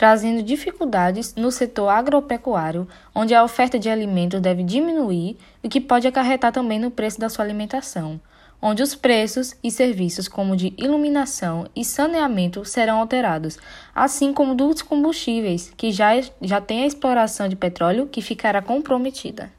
trazendo dificuldades no setor agropecuário, onde a oferta de alimentos deve diminuir, o que pode acarretar também no preço da sua alimentação, onde os preços e serviços como de iluminação e saneamento serão alterados, assim como dos combustíveis, que já, já tem a exploração de petróleo que ficará comprometida.